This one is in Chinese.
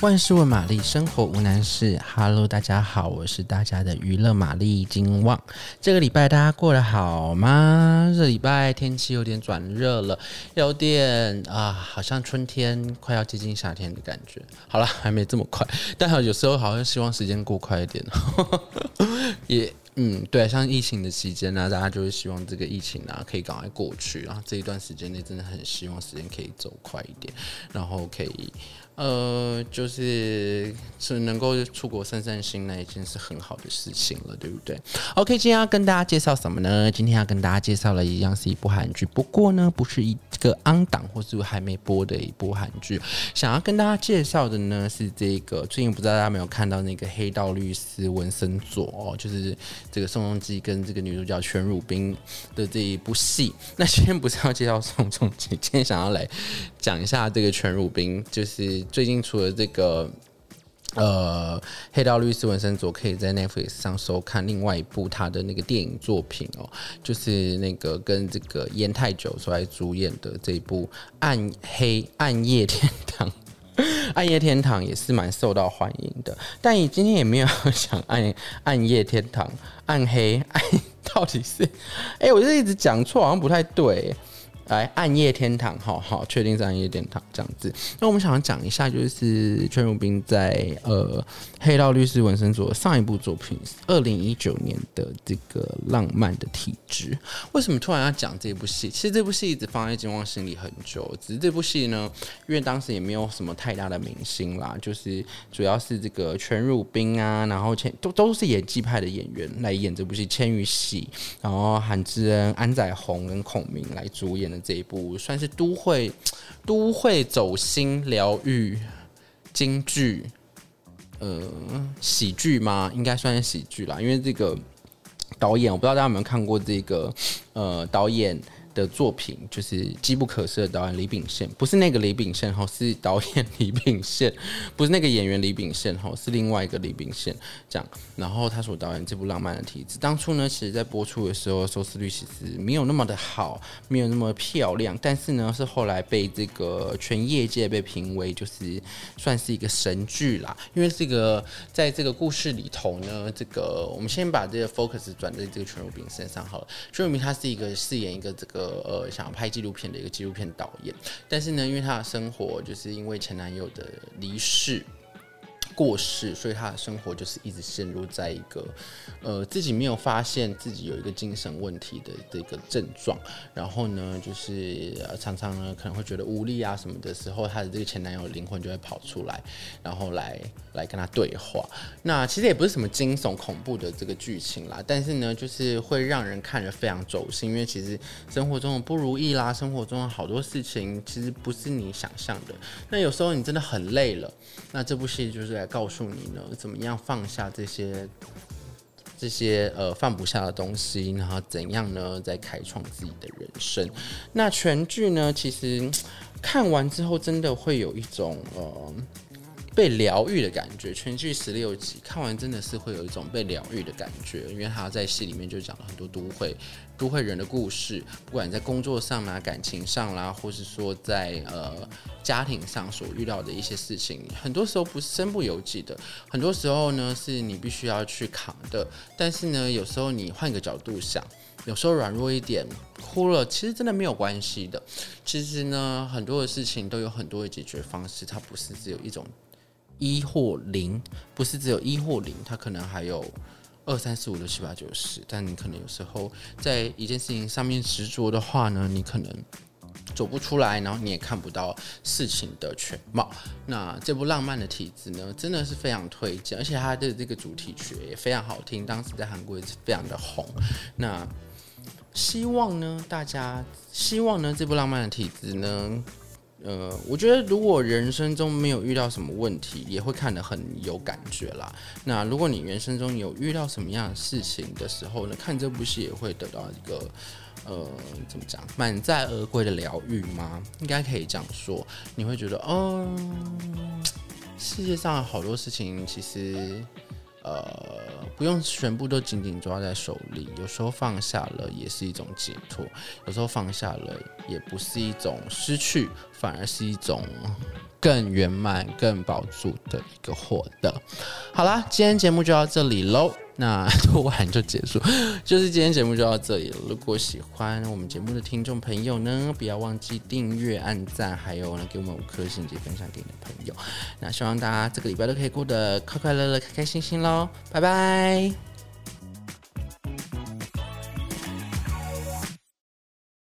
万事问玛丽，生活无难事。Hello，大家好，我是大家的娱乐玛丽金旺。这个礼拜大家过得好吗？这礼拜天气有点转热了，有点啊，好像春天快要接近夏天的感觉。好了，还没这么快，但是有时候好像希望时间过快一点。也嗯，对，像疫情的期间呢，大家就是希望这个疫情啊可以赶快过去，然后这一段时间内真的很希望时间可以走快一点，然后可以。呃，就是是能够出国散散心，那已经是很好的事情了，对不对？OK，今天要跟大家介绍什么呢？今天要跟大家介绍的一样是一部韩剧，不过呢，不是一个 on 档或是还没播的一部韩剧。想要跟大家介绍的呢，是这个最近不知道大家有没有看到那个《黑道律师文森佐》哦，就是这个宋仲基跟这个女主角全汝彬的这一部戏。那今天不是要介绍宋仲基，今天想要来讲一下这个全汝彬，就是。最近除了这个，呃，《黑道律师文森佐》可以在 Netflix 上收看，另外一部他的那个电影作品哦，就是那个跟这个严泰久所来主演的这一部《暗黑暗夜天堂》，《暗夜天堂》也是蛮受到欢迎的。但你今天也没有想暗暗夜天堂，暗黑暗 到底是？哎、我就一直讲错，好像不太对。来，暗夜天堂，好好，确定是暗夜天堂这样子。那我们想要讲一下，就是全汝彬在呃《黑道律师文森佐》上一部作品，二零一九年的这个浪漫的体质。为什么突然要讲这部戏？其实这部戏一直放在金旺心里很久，只是这部戏呢，因为当时也没有什么太大的明星啦，就是主要是这个全汝彬啊，然后千都都是演技派的演员来演这部戏，千禹喜，然后韩智恩、安宰弘跟孔明来主演的。这一部算是都会 都会走心疗愈京剧，呃，喜剧吗？应该算是喜剧啦，因为这个导演，我不知道大家有没有看过这个呃导演。的作品就是《机不可失》的导演李秉宪，不是那个李秉宪哈，是导演李秉宪，不是那个演员李秉宪哈，是另外一个李秉宪这样。然后他所导演这部《浪漫的体质》，当初呢，其实在播出的时候收视率其实没有那么的好，没有那么漂亮，但是呢，是后来被这个全业界被评为就是算是一个神剧啦。因为这个在这个故事里头呢，这个我们先把这个 focus 转在这个全汝彬身上好了。全汝彬他是一个饰演一个这个。呃，想要拍纪录片的一个纪录片导演，但是呢，因为他的生活就是因为前男友的离世。过世，所以他的生活就是一直陷入在一个，呃，自己没有发现自己有一个精神问题的这个症状，然后呢，就是常常呢可能会觉得无力啊什么的时候，他的这个前男友灵魂就会跑出来，然后来来跟他对话。那其实也不是什么惊悚恐怖的这个剧情啦，但是呢，就是会让人看着非常走心，因为其实生活中的不如意啦，生活中的好多事情其实不是你想象的。那有时候你真的很累了，那这部戏就是在。告诉你呢，怎么样放下这些这些呃放不下的东西，然后怎样呢，再开创自己的人生。那全剧呢，其实看完之后，真的会有一种呃。被疗愈的感觉，全剧十六集看完真的是会有一种被疗愈的感觉，因为他在戏里面就讲了很多都会都会人的故事，不管在工作上啦、感情上啦，或是说在呃家庭上所遇到的一些事情，很多时候不是身不由己的，很多时候呢是你必须要去扛的。但是呢，有时候你换个角度想，有时候软弱一点，哭了，其实真的没有关系的。其实呢，很多的事情都有很多的解决方式，它不是只有一种。一或零，不是只有一或零，它可能还有二三四五六七八九十。但你可能有时候在一件事情上面执着的话呢，你可能走不出来，然后你也看不到事情的全貌。那这部浪漫的体质呢，真的是非常推荐，而且它的这个主题曲也非常好听，当时在韩国也是非常的红。那希望呢，大家希望呢，这部浪漫的体质呢。呃，我觉得如果人生中没有遇到什么问题，也会看得很有感觉啦。那如果你人生中有遇到什么样的事情的时候呢，看这部戏也会得到一个呃，怎么讲，满载而归的疗愈吗？应该可以这样说。你会觉得，哦，世界上好多事情其实。呃，不用全部都紧紧抓在手里，有时候放下了也是一种解脱，有时候放下了也不是一种失去，反而是一种更圆满、更保住的一个获得。好啦，今天节目就到这里喽。那 突然就结束，就是今天节目就到这里了。如果喜欢我们节目的听众朋友呢，不要忘记订阅、按赞，还有呢给我们五颗星及分享给你的朋友。那希望大家这个礼拜都可以过得快快乐乐、开开心心喽！拜拜。